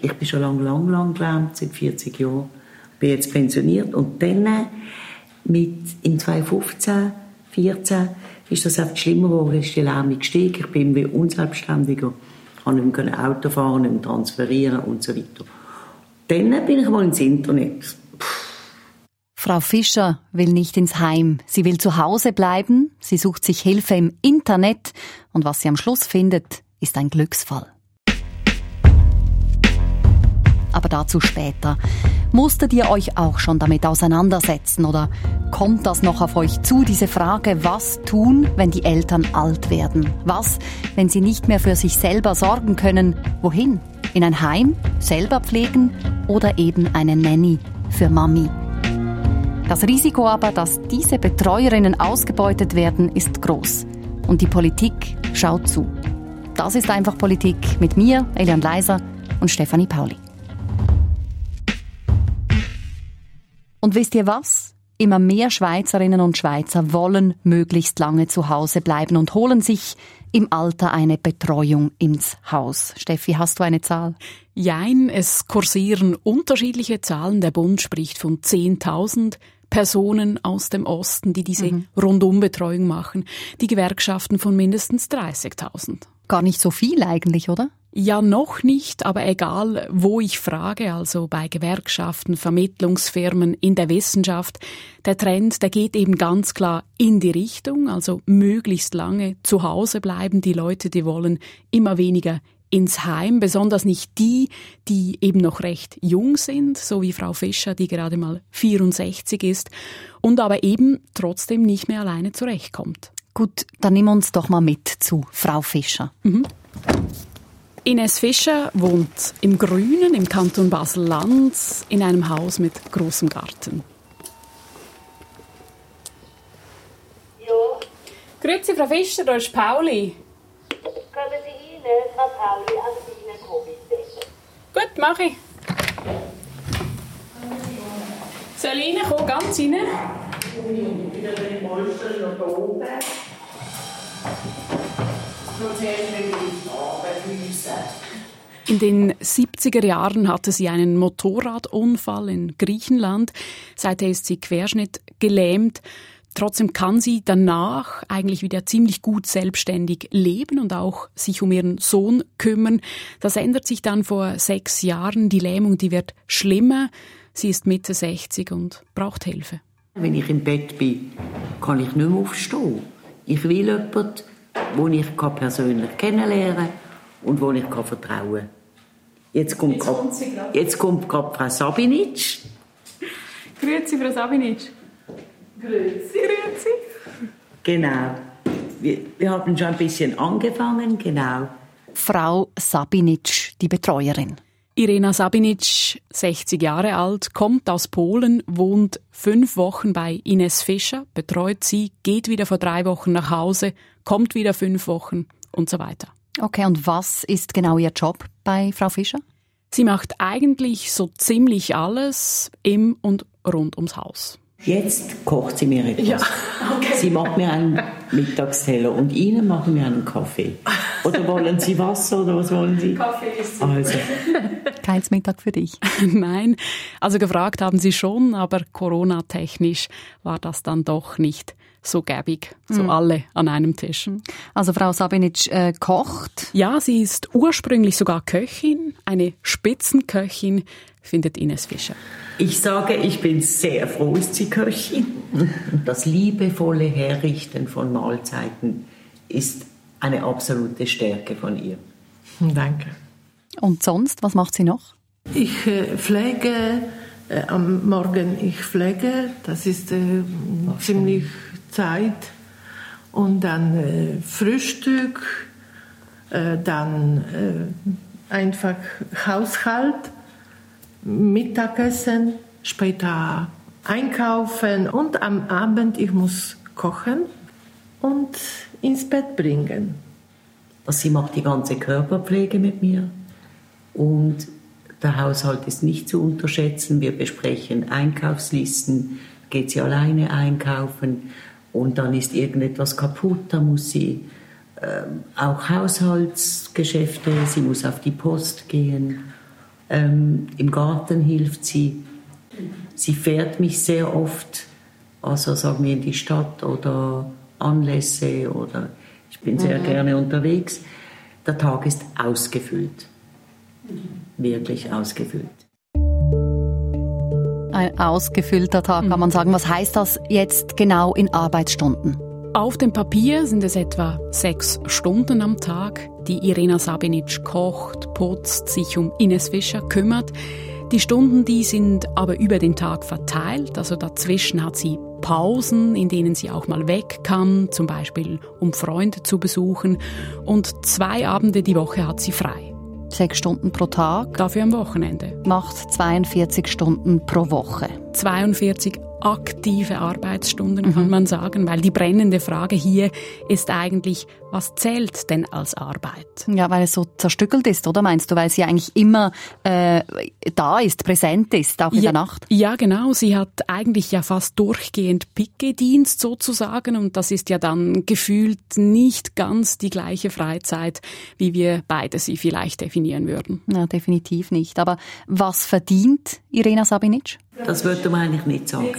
Ich bin schon lange, lang, lang gelähmt, seit 40 Jahren. Bin jetzt pensioniert und dann mit, in 2015, 2014 ist das einfach schlimmer geworden, ist die Lähmung gestiegen. Ich bin wie unselbstständiger, konnte nicht mehr Auto fahren, nicht mehr transferieren und so weiter. Dann bin ich mal ins Internet. Frau Fischer will nicht ins Heim. Sie will zu Hause bleiben. Sie sucht sich Hilfe im Internet. Und was sie am Schluss findet, ist ein Glücksfall. Aber dazu später. Musstet ihr euch auch schon damit auseinandersetzen oder kommt das noch auf euch zu, diese Frage, was tun, wenn die Eltern alt werden? Was, wenn sie nicht mehr für sich selber sorgen können? Wohin? In ein Heim? Selber pflegen? Oder eben eine Nanny für Mami? Das Risiko aber, dass diese Betreuerinnen ausgebeutet werden, ist groß. Und die Politik schaut zu. Das ist einfach Politik mit mir, Elian Leiser und Stefanie Pauli. Und wisst ihr was? Immer mehr Schweizerinnen und Schweizer wollen möglichst lange zu Hause bleiben und holen sich im Alter eine Betreuung ins Haus. Steffi, hast du eine Zahl? Jein, es kursieren unterschiedliche Zahlen. Der Bund spricht von 10.000 Personen aus dem Osten, die diese mhm. Rundumbetreuung machen. Die Gewerkschaften von mindestens 30.000. Gar nicht so viel eigentlich, oder? Ja, noch nicht, aber egal, wo ich frage, also bei Gewerkschaften, Vermittlungsfirmen, in der Wissenschaft, der Trend, der geht eben ganz klar in die Richtung, also möglichst lange zu Hause bleiben. Die Leute, die wollen immer weniger ins Heim, besonders nicht die, die eben noch recht jung sind, so wie Frau Fischer, die gerade mal 64 ist und aber eben trotzdem nicht mehr alleine zurechtkommt. Gut, dann nimm uns doch mal mit zu Frau Fischer. Mhm. Ines Fischer wohnt im Grünen im Kanton Basel-Land in einem Haus mit großem Garten. Ja. Grüezi, Frau Fischer, da ist Pauli. Kommen Sie rein, Frau Pauli, also Sie reinkommen, bitte. Gut, mache ich. Soll ich reinkommen, ganz rein? Wieder den Polster noch da oben. In den 70er Jahren hatte sie einen Motorradunfall in Griechenland. Seither ist sie Querschnitt gelähmt. Trotzdem kann sie danach eigentlich wieder ziemlich gut selbstständig leben und auch sich um ihren Sohn kümmern. Das ändert sich dann vor sechs Jahren. Die Lähmung, die wird schlimmer. Sie ist Mitte 60 und braucht Hilfe. Wenn ich im Bett bin, kann ich nicht mehr aufstehen. Ich will jemanden, wo ich persönlich kennenlernen kann und wo ich vertrauen kann. Jetzt kommt, jetzt kommt gerade Frau Sabinic. Grüezi, Frau Sabinic. Grüezi. Grüezi. Genau. Wir, wir haben schon ein bisschen angefangen, genau. Frau Sabinic, die Betreuerin. Irena Sabinic, 60 Jahre alt, kommt aus Polen, wohnt fünf Wochen bei Ines Fischer, betreut sie, geht wieder vor drei Wochen nach Hause, kommt wieder fünf Wochen und so weiter. Okay, und was ist genau Ihr Job bei Frau Fischer? Sie macht eigentlich so ziemlich alles im und rund ums Haus. Jetzt kocht sie mir etwas. Ja, okay. Sie macht mir einen Mittagsteller und Ihnen machen wir einen Kaffee. Oder wollen Sie Wasser oder was wollen Sie? Kaffee ist also. Keins Mittag für dich. Nein, also gefragt haben Sie schon, aber Corona-technisch war das dann doch nicht so gäbig, so mhm. alle an einem Tisch. Hm. Also Frau Sabinic äh, kocht? Ja, sie ist ursprünglich sogar Köchin, eine Spitzenköchin, findet Ines Fischer. Ich sage, ich bin sehr froh, ist sie Köchin. Das liebevolle Herrichten von Mahlzeiten ist eine absolute Stärke von ihr. Danke. Und sonst, was macht sie noch? Ich äh, pflege äh, am Morgen, ich pflege, das ist äh, ziemlich Zeit. Und dann äh, Frühstück, äh, dann äh, einfach Haushalt, Mittagessen, später einkaufen und am Abend ich muss kochen und ins Bett bringen. Sie macht die ganze Körperpflege mit mir und der Haushalt ist nicht zu unterschätzen. Wir besprechen Einkaufslisten, geht sie alleine einkaufen und dann ist irgendetwas kaputt, da muss sie äh, auch Haushaltsgeschäfte, sie muss auf die Post gehen Ähm, Im Garten hilft sie. Sie fährt mich sehr oft, also sagen wir in die Stadt oder Anlässe oder ich bin sehr mhm. gerne unterwegs. Der Tag ist ausgefüllt. Wirklich ausgefüllt. Ein ausgefüllter Tag, kann man sagen. Was heißt das jetzt genau in Arbeitsstunden? Auf dem Papier sind es etwa sechs Stunden am Tag, die Irena Sabinic kocht, putzt, sich um Ines Fischer kümmert. Die Stunden, die sind aber über den Tag verteilt, also dazwischen hat sie Pausen, in denen sie auch mal weg kann, zum Beispiel um Freunde zu besuchen, und zwei Abende die Woche hat sie frei. Sechs Stunden pro Tag. Dafür am Wochenende. Macht 42 Stunden pro Woche. 42 aktive Arbeitsstunden, kann mhm. man sagen, weil die brennende Frage hier ist eigentlich, was zählt denn als Arbeit? Ja, weil es so zerstückelt ist, oder meinst du, weil sie eigentlich immer äh, da ist, präsent ist, auch in ja, der Nacht? Ja, genau. Sie hat eigentlich ja fast durchgehend Pickedienst sozusagen und das ist ja dann gefühlt nicht ganz die gleiche Freizeit, wie wir beide sie vielleicht definieren würden. Ja, definitiv nicht. Aber was verdient Irena Sabinic? Das würde man eigentlich nicht sagen.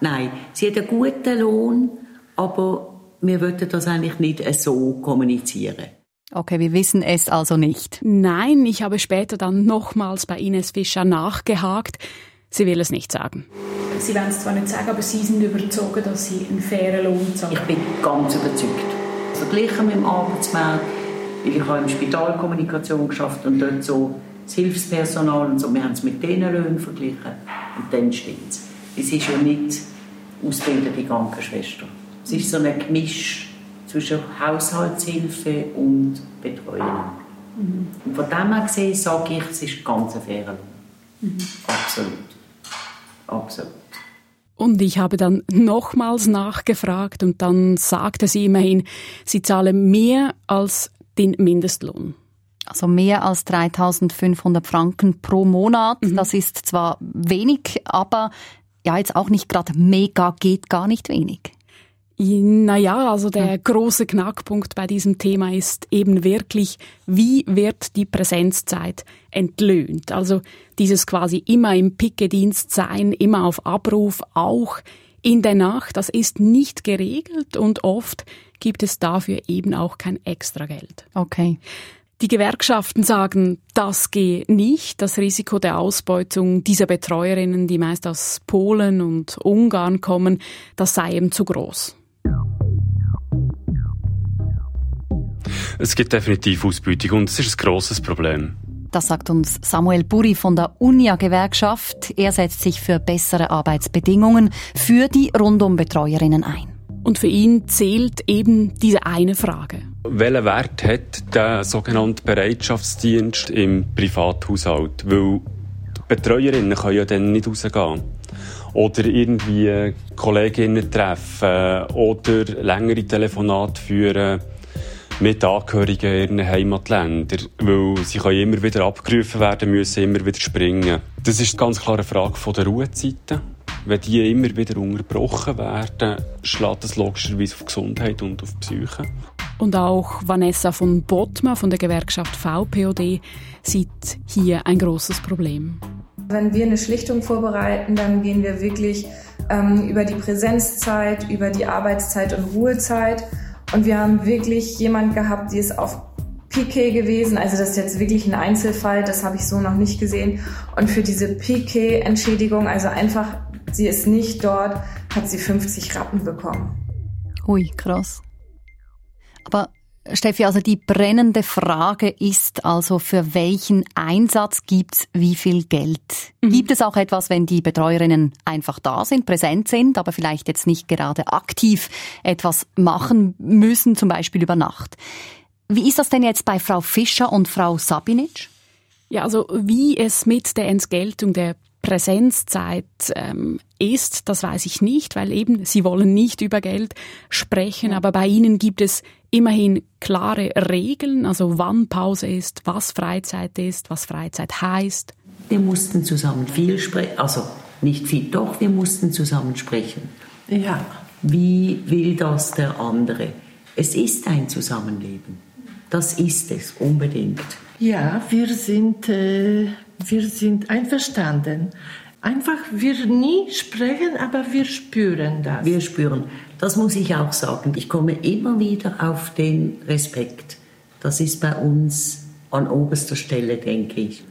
Nein, sie hat einen guten Lohn, aber wir würden das eigentlich nicht so kommunizieren. Okay, wir wissen es also nicht. Nein, ich habe später dann nochmals bei Ines Fischer nachgehakt. Sie will es nicht sagen. Sie wollen es zwar nicht sagen, aber Sie sind überzeugt, dass Sie einen fairen Lohn zahlen. Ich bin ganz überzeugt. Verglichen mit dem Arbeitsmarkt, weil ich habe im Spitalkommunikation geschafft und dort so das Hilfspersonal und so, wir haben es mit diesen Löhnen verglichen und dann stimmt es. Es ist ja nicht ausgebildete Krankenschwester. Es ist so ein Gemisch zwischen Haushaltshilfe und Betreuung. Mhm. Und von dem her gesehen sage ich, es ist ganz ein fairer Lohn. Mhm. Absolut. Absolut. Und ich habe dann nochmals nachgefragt und dann sagte sie immerhin, sie zahle mehr als den Mindestlohn also mehr als 3500 Franken pro Monat. Mhm. Das ist zwar wenig, aber ja, jetzt auch nicht gerade mega, geht gar nicht wenig. Naja, also der große Knackpunkt bei diesem Thema ist eben wirklich, wie wird die Präsenzzeit entlöhnt? Also dieses quasi immer im Pickedienst sein, immer auf Abruf, auch in der Nacht, das ist nicht geregelt und oft gibt es dafür eben auch kein Extrageld. Okay. Die Gewerkschaften sagen, das gehe nicht. Das Risiko der Ausbeutung dieser Betreuerinnen, die meist aus Polen und Ungarn kommen, das sei eben zu groß. Es gibt definitiv Ausbeutung und es ist ein grosses Problem. Das sagt uns Samuel Buri von der UNIA-Gewerkschaft. Er setzt sich für bessere Arbeitsbedingungen für die Rundum-Betreuerinnen ein. Und für ihn zählt eben diese eine Frage. Welchen Wert hat der sogenannte Bereitschaftsdienst im Privathaushalt? Weil die Betreuerinnen können ja dann nicht rausgehen. Oder irgendwie Kolleginnen treffen oder längere Telefonate führen mit Angehörigen in ihren Heimatländern, weil sie können immer wieder abgerufen werden, müssen immer wieder springen. Das ist ganz klar eine Frage der Ruhezeiten wenn die immer wieder unterbrochen werden, schlägt das logischerweise auf Gesundheit und auf Psyche. Und auch Vanessa von Bottma von der Gewerkschaft VPOD sieht hier ein großes Problem. Wenn wir eine Schlichtung vorbereiten, dann gehen wir wirklich ähm, über die Präsenzzeit, über die Arbeitszeit und Ruhezeit. Und wir haben wirklich jemand gehabt, die ist auf Piquet gewesen. Also das ist jetzt wirklich ein Einzelfall, das habe ich so noch nicht gesehen. Und für diese Piquet-Entschädigung, also einfach sie ist nicht dort, hat sie 50 Rappen bekommen. Ui, krass. Aber Steffi, also die brennende Frage ist also, für welchen Einsatz gibt's wie viel Geld? Mhm. Gibt es auch etwas, wenn die Betreuerinnen einfach da sind, präsent sind, aber vielleicht jetzt nicht gerade aktiv etwas machen müssen, zum Beispiel über Nacht? Wie ist das denn jetzt bei Frau Fischer und Frau Sabinic? Ja, also wie es mit der Entgeltung der Präsenzzeit ähm, ist, das weiß ich nicht, weil eben Sie wollen nicht über Geld sprechen, aber bei Ihnen gibt es immerhin klare Regeln, also wann Pause ist, was Freizeit ist, was Freizeit heißt. Wir mussten zusammen viel sprechen, also nicht viel, doch, wir mussten zusammen sprechen. Ja. Wie will das der andere? Es ist ein Zusammenleben. Das ist es unbedingt. Ja, wir sind, äh, wir sind einverstanden. Einfach, wir nie sprechen, aber wir spüren das. Wir spüren. Das muss ich auch sagen. Ich komme immer wieder auf den Respekt. Das ist bei uns an oberster Stelle, denke ich.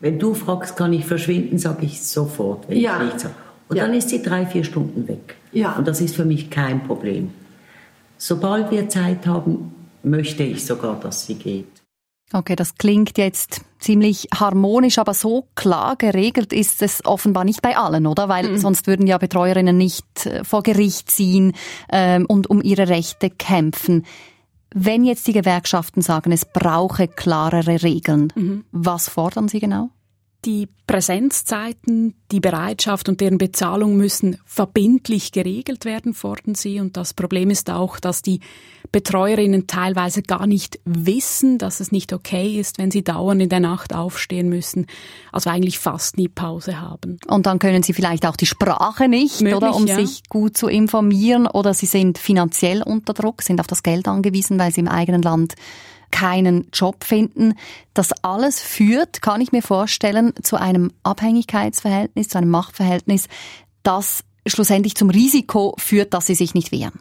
Wenn du fragst, kann ich verschwinden, sage ich sofort. Wenn Ja. Ich sage. Und Ja. dann ist sie drei, vier Stunden weg. Ja. Und das ist für mich kein Problem. Sobald wir Zeit haben, möchte ich sogar, dass sie geht. Okay, das klingt jetzt ziemlich harmonisch, aber so klar geregelt ist es offenbar nicht bei allen, oder? Weil sonst würden ja Betreuerinnen nicht äh, vor Gericht ziehen ähm, und um ihre Rechte kämpfen. Wenn jetzt die Gewerkschaften sagen, es brauche klarere Regeln, was fordern sie genau? Die Präsenzzeiten, die Bereitschaft und deren Bezahlung müssen verbindlich geregelt werden, fordern sie. Und das Problem ist auch, dass die Betreuerinnen teilweise gar nicht wissen, dass es nicht okay ist, wenn sie dauernd in der Nacht aufstehen müssen, also eigentlich fast nie Pause haben. Und dann können sie vielleicht auch die Sprache nicht, Möglich, oder, um ja. sich gut zu informieren, oder sie sind finanziell unter Druck, sind auf das Geld angewiesen, weil sie im eigenen Land keinen Job finden. Das alles führt, kann ich mir vorstellen, zu einem Abhängigkeitsverhältnis, zu einem Machtverhältnis, das schlussendlich zum Risiko führt, dass sie sich nicht wehren.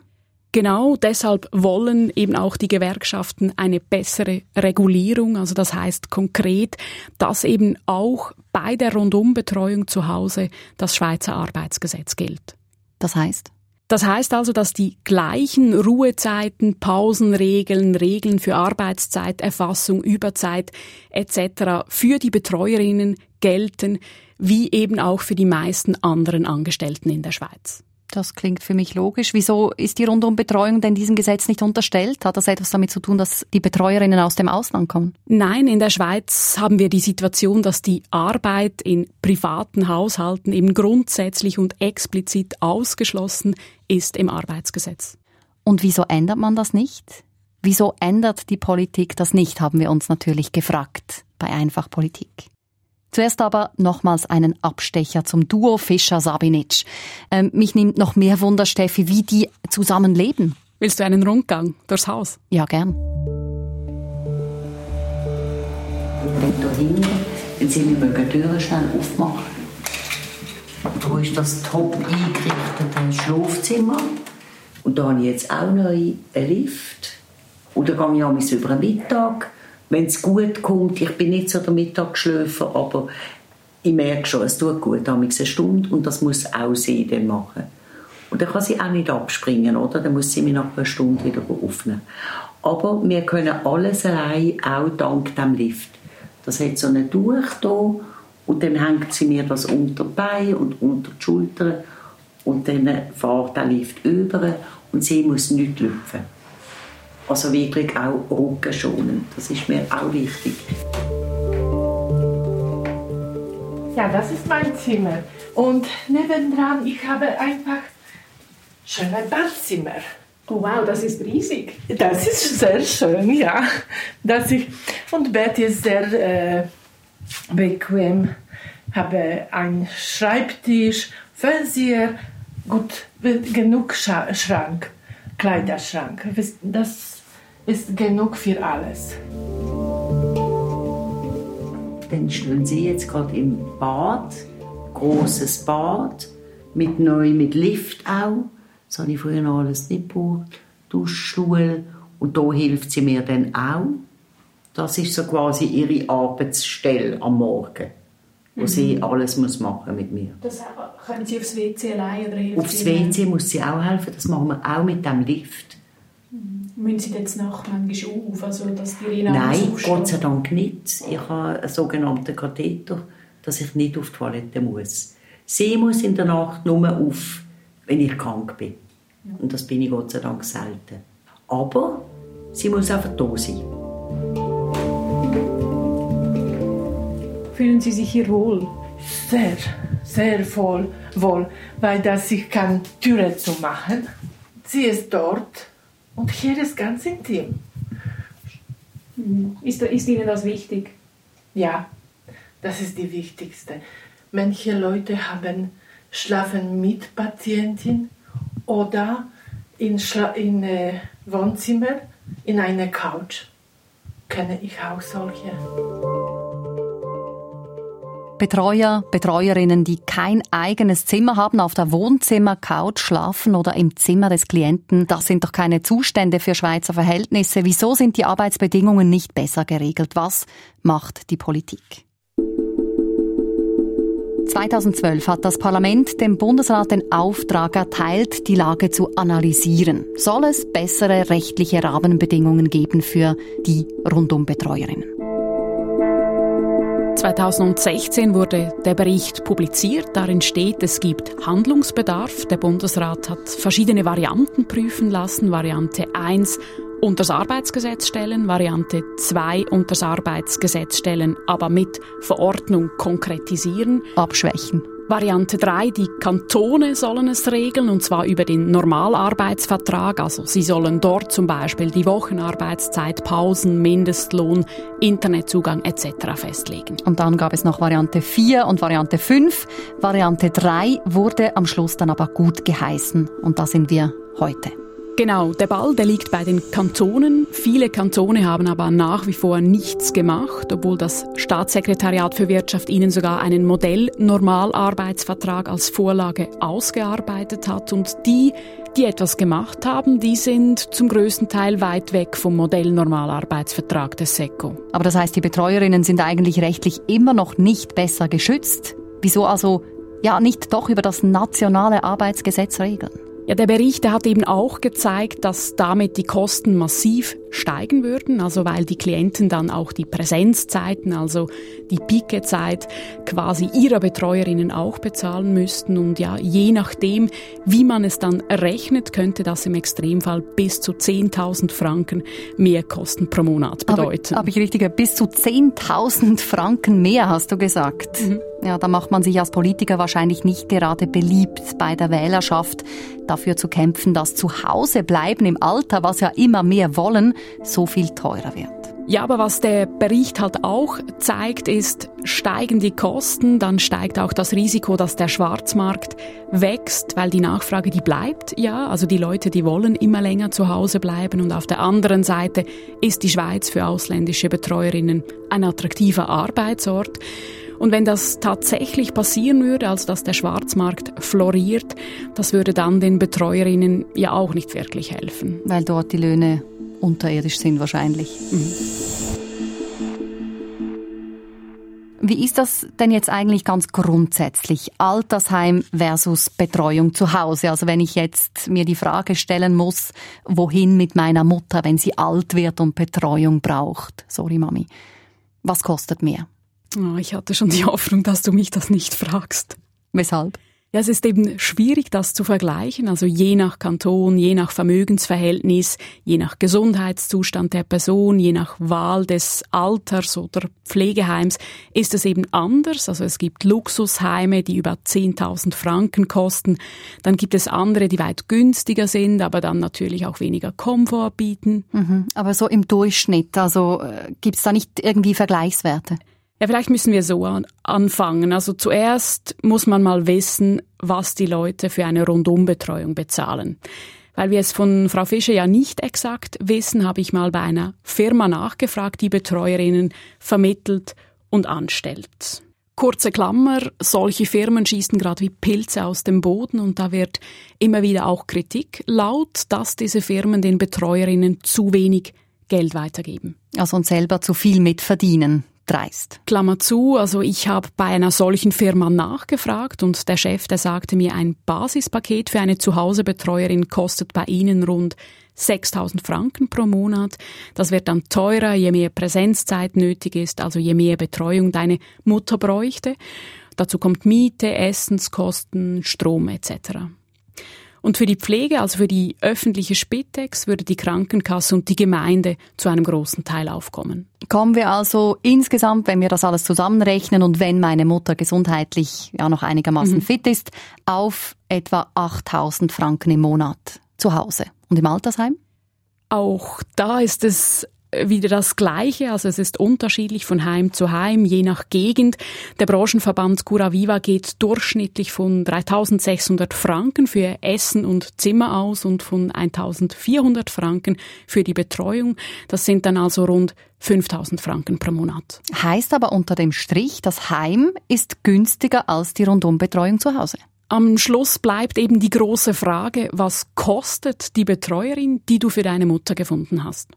Genau deshalb wollen eben auch die Gewerkschaften eine bessere Regulierung. Also das heißt konkret, dass eben auch bei der Rundumbetreuung zu Hause das Schweizer Arbeitsgesetz gilt. Das heißt? Das heißt also, dass die gleichen Ruhezeiten, Pausenregeln, Regeln für Arbeitszeit, Erfassung, Überzeit etc. für die Betreuerinnen gelten, wie eben auch für die meisten anderen Angestellten in der Schweiz. Das klingt für mich logisch. Wieso ist die Rundumbetreuung denn diesem Gesetz nicht unterstellt? Hat das etwas damit zu tun, dass die Betreuerinnen aus dem Ausland kommen? Nein, in der Schweiz haben wir die Situation, dass die Arbeit in privaten Haushalten eben grundsätzlich und explizit ausgeschlossen ist im Arbeitsgesetz. Und wieso ändert man das nicht? Wieso ändert die Politik das nicht, haben wir uns natürlich gefragt bei Einfach Politik. Zuerst aber nochmals einen Abstecher zum Duo Fischer-Sabinic. Ähm, mich nimmt noch mehr Wunder, Steffi, wie die zusammen leben. Willst du einen Rundgang durchs Haus? Ja, gern. Wenn da hinten, wenn Sie mir mögen, die Türen schnell aufmachen. Da ist das top eingerichtete Schlafzimmer. Und da habe ich jetzt auch noch einen Lift. Und da gehe ich über den Mittag. Wenn es gut kommt, ich bin nicht so der Mittagsschläfer, aber ich merke schon, es tut gut, abends eine Stunde und das muss auch sie dann machen. Und dann kann sie auch nicht abspringen, oder? Dann muss sie mich nach einer Stunde wieder aufnehmen. Aber wir können alles allein, auch dank dem Lift. Das hat so ein Tuch hier und dann hängt sie mir das unter die Beine und unter die Schultern und dann fährt der Lift über und sie muss nicht lüpfen. Also wirklich auch rückenschonend. Das ist mir auch wichtig. Ja, das ist mein Zimmer. Und nebendran, ich habe einfach schöne Badzimmer. Oh wow, das ist riesig. Das ist sehr schön, ja. Das ich, und Bett ist sehr äh, bequem. Habe einen Schreibtisch, Fernseher, gut, genug Schrank, Kleiderschrank. Das ist genug für alles. Dann stehen sie jetzt gerade im Bad, großes Bad, mit neu, mit Lift auch. Das habe ich früher noch alles nicht gebraucht. Duschstuhl. Und da hilft sie mir dann auch. Das ist so quasi ihre Arbeitsstelle am Morgen, wo sie alles muss machen mit mir. Das können Sie aufs WC allein oder hilft Aufs WC muss sie auch helfen, das machen wir auch mit dem Lift. Müssen Sie jetzt Nacht manchmal auf, also dass die Rena Nein? Gott sei Dank nicht. Ich habe einen sogenannten Katheter, dass ich nicht auf die Toilette muss. Sie muss in der Nacht nur auf, wenn ich krank bin. Und das bin ich Gott sei Dank selten. Aber sie muss einfach da sein. Fühlen Sie sich hier wohl? Sehr, sehr wohl, wohl weil das ich kann Türe zu machen. Sie ist dort und hier ist ganz intim. Ist, ist Ihnen das wichtig? Ja, das ist die wichtigste. Manche Leute haben schlafen mit Patientin oder in, Schla in äh, Wohnzimmer in einer Couch. kenne ich auch solche. Betreuer, Betreuerinnen, die kein eigenes Zimmer haben, auf der Wohnzimmercouch schlafen oder im Zimmer des Klienten, das sind doch keine Zustände für Schweizer Verhältnisse. Wieso sind die Arbeitsbedingungen nicht besser geregelt? Was macht die Politik? 2012 hat das Parlament dem Bundesrat den Auftrag erteilt, die Lage zu analysieren. Soll es bessere rechtliche Rahmenbedingungen geben für die Rundumbetreuerinnen? 2016 wurde der Bericht publiziert. Darin steht, es gibt Handlungsbedarf. Der Bundesrat hat verschiedene Varianten prüfen lassen. Variante 1 unter das Arbeitsgesetz stellen, Variante 2 unter das Arbeitsgesetz stellen, aber mit Verordnung konkretisieren. Abschwächen. Variante 3, die Kantone sollen es regeln, und zwar über den Normalarbeitsvertrag. Also sie sollen dort zum Beispiel die Wochenarbeitszeit, Pausen, Mindestlohn, Internetzugang etc. festlegen. Und dann gab es noch Variante 4 und Variante 5. Variante 3 wurde am Schluss dann aber gut geheißen. Und da sind wir heute. Genau, der Ball, der liegt bei den Kantonen. Viele Kantone haben aber nach wie vor nichts gemacht, obwohl das Staatssekretariat für Wirtschaft ihnen sogar einen Modell-Normalarbeitsvertrag als Vorlage ausgearbeitet hat. Und die, die etwas gemacht haben, die sind zum größten Teil weit weg vom Modell-Normalarbeitsvertrag des SECO. Aber das heißt, die Betreuerinnen sind eigentlich rechtlich immer noch nicht besser geschützt. Wieso also ja nicht doch über das nationale Arbeitsgesetz regeln? Ja, der Bericht der hat eben auch gezeigt, dass damit die Kosten massiv steigen würden, also weil die Klienten dann auch die Präsenzzeiten, also die Pikezeit quasi ihrer Betreuerinnen auch bezahlen müssten und ja, je nachdem, wie man es dann rechnet, könnte das im Extremfall bis zu 10.000 Franken mehr Kosten pro Monat bedeuten. Aber ich richtig, bis zu 10.000 Franken mehr hast du gesagt. Mhm. Ja, da macht man sich als Politiker wahrscheinlich nicht gerade beliebt bei der Wählerschaft, dafür zu kämpfen, dass zu Hause bleiben im Alter, was ja immer mehr wollen, so viel teurer wird. Ja, aber was der Bericht halt auch zeigt, ist, steigen die Kosten, dann steigt auch das Risiko, dass der Schwarzmarkt wächst, weil die Nachfrage, die bleibt, ja, also die Leute, die wollen immer länger zu Hause bleiben und auf der anderen Seite ist die Schweiz für ausländische Betreuerinnen ein attraktiver Arbeitsort. Und wenn das tatsächlich passieren würde, also dass der Schwarzmarkt floriert, das würde dann den Betreuerinnen ja auch nicht wirklich helfen. Weil dort die Löhne unterirdisch sind wahrscheinlich. Mhm. Wie ist das denn jetzt eigentlich ganz grundsätzlich? Altersheim versus Betreuung zu Hause. Also wenn ich jetzt mir die Frage stellen muss, wohin mit meiner Mutter, wenn sie alt wird und Betreuung braucht. Sorry, Mami. Was kostet mehr? Oh, ich hatte schon die Hoffnung, dass du mich das nicht fragst. Weshalb? Ja, es ist eben schwierig, das zu vergleichen. Also je nach Kanton, je nach Vermögensverhältnis, je nach Gesundheitszustand der Person, je nach Wahl des Alters oder Pflegeheims ist es eben anders. Also es gibt Luxusheime, die über 10.000 Franken kosten. Dann gibt es andere, die weit günstiger sind, aber dann natürlich auch weniger Komfort bieten. Mhm. Aber so im Durchschnitt, also äh, gibt es da nicht irgendwie Vergleichswerte? Ja, vielleicht müssen wir so anfangen. Also zuerst muss man mal wissen, was die Leute für eine Rundumbetreuung bezahlen. Weil wir es von Frau Fischer ja nicht exakt wissen, habe ich mal bei einer Firma nachgefragt, die Betreuerinnen vermittelt und anstellt. Kurze Klammer, solche Firmen schießen gerade wie Pilze aus dem Boden und da wird immer wieder auch Kritik laut, dass diese Firmen den Betreuerinnen zu wenig Geld weitergeben. Also und selber zu viel mitverdienen dreist. Klammer zu, also ich habe bei einer solchen Firma nachgefragt und der Chef, der sagte mir, ein Basispaket für eine Zuhausebetreuerin kostet bei Ihnen rund 6000 Franken pro Monat. Das wird dann teurer, je mehr Präsenzzeit nötig ist, also je mehr Betreuung deine Mutter bräuchte. Dazu kommt Miete, Essenskosten, Strom etc. Und für die Pflege, also für die öffentliche Spitex, würde die Krankenkasse und die Gemeinde zu einem großen Teil aufkommen. Kommen wir also insgesamt, wenn wir das alles zusammenrechnen und wenn meine Mutter gesundheitlich ja noch einigermaßen mhm. fit ist, auf etwa 8000 Franken im Monat zu Hause. Und im Altersheim? Auch da ist es wieder das Gleiche. Also es ist unterschiedlich von Heim zu Heim, je nach Gegend. Der Branchenverband Cura Viva geht durchschnittlich von 3600 Franken für Essen und Zimmer aus und von 1400 Franken für die Betreuung. Das sind dann also rund 5000 Franken pro Monat. Heißt aber unter dem Strich, das Heim ist günstiger als die Rundumbetreuung zu Hause. Am Schluss bleibt eben die große Frage, was kostet die Betreuerin, die du für deine Mutter gefunden hast?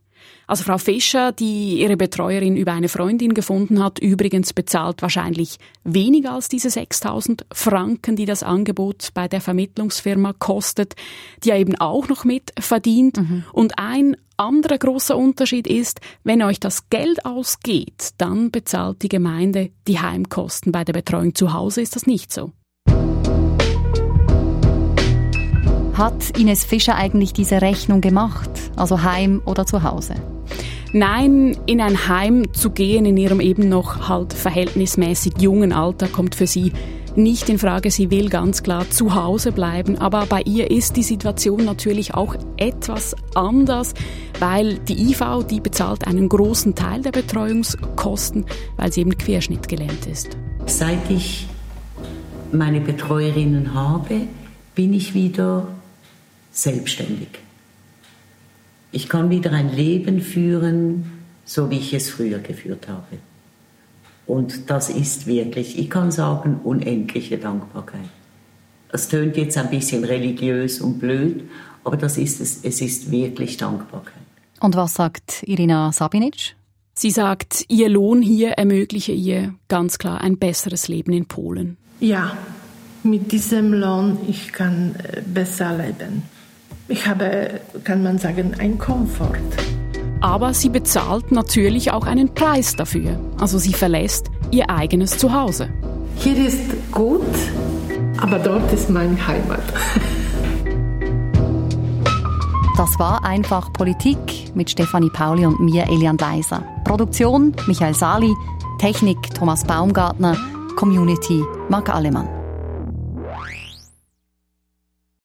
Also Frau Fischer, die ihre Betreuerin über eine Freundin gefunden hat, übrigens bezahlt wahrscheinlich weniger als diese 6000 Franken, die das Angebot bei der Vermittlungsfirma kostet, die ja eben auch noch mit verdient. Mhm. Und ein anderer großer Unterschied ist, wenn euch das Geld ausgeht, dann bezahlt die Gemeinde die Heimkosten. Bei der Betreuung zu Hause ist das nicht so. Hat Ines Fischer eigentlich diese Rechnung gemacht? Also heim oder zu Hause? Nein, in ein Heim zu gehen in ihrem eben noch halt verhältnismäßig jungen Alter kommt für sie nicht in Frage. Sie will ganz klar zu Hause bleiben. Aber bei ihr ist die Situation natürlich auch etwas anders, weil die IV, die bezahlt einen großen Teil der Betreuungskosten, weil sie eben querschnittgelähmt ist. Seit ich meine Betreuerinnen habe, bin ich wieder selbstständig. Ich kann wieder ein Leben führen, so wie ich es früher geführt habe. Und das ist wirklich, ich kann sagen, unendliche Dankbarkeit. Es tönt jetzt ein bisschen religiös und blöd, aber das ist es, es ist wirklich Dankbarkeit. Und was sagt Irina Sabinic? Sie sagt, ihr Lohn hier ermögliche ihr ganz klar ein besseres Leben in Polen. Ja, mit diesem Lohn ich kann äh, besser leben. Ich habe, kann man sagen, einen Komfort. Aber sie bezahlt natürlich auch einen Preis dafür. Also sie verlässt ihr eigenes Zuhause. Hier ist gut, aber dort ist meine Heimat. Das war einfach Politik mit Stefanie Pauli und mir, Elian Leiser. Produktion Michael Sali, Technik Thomas Baumgartner, Community Marc Allemann.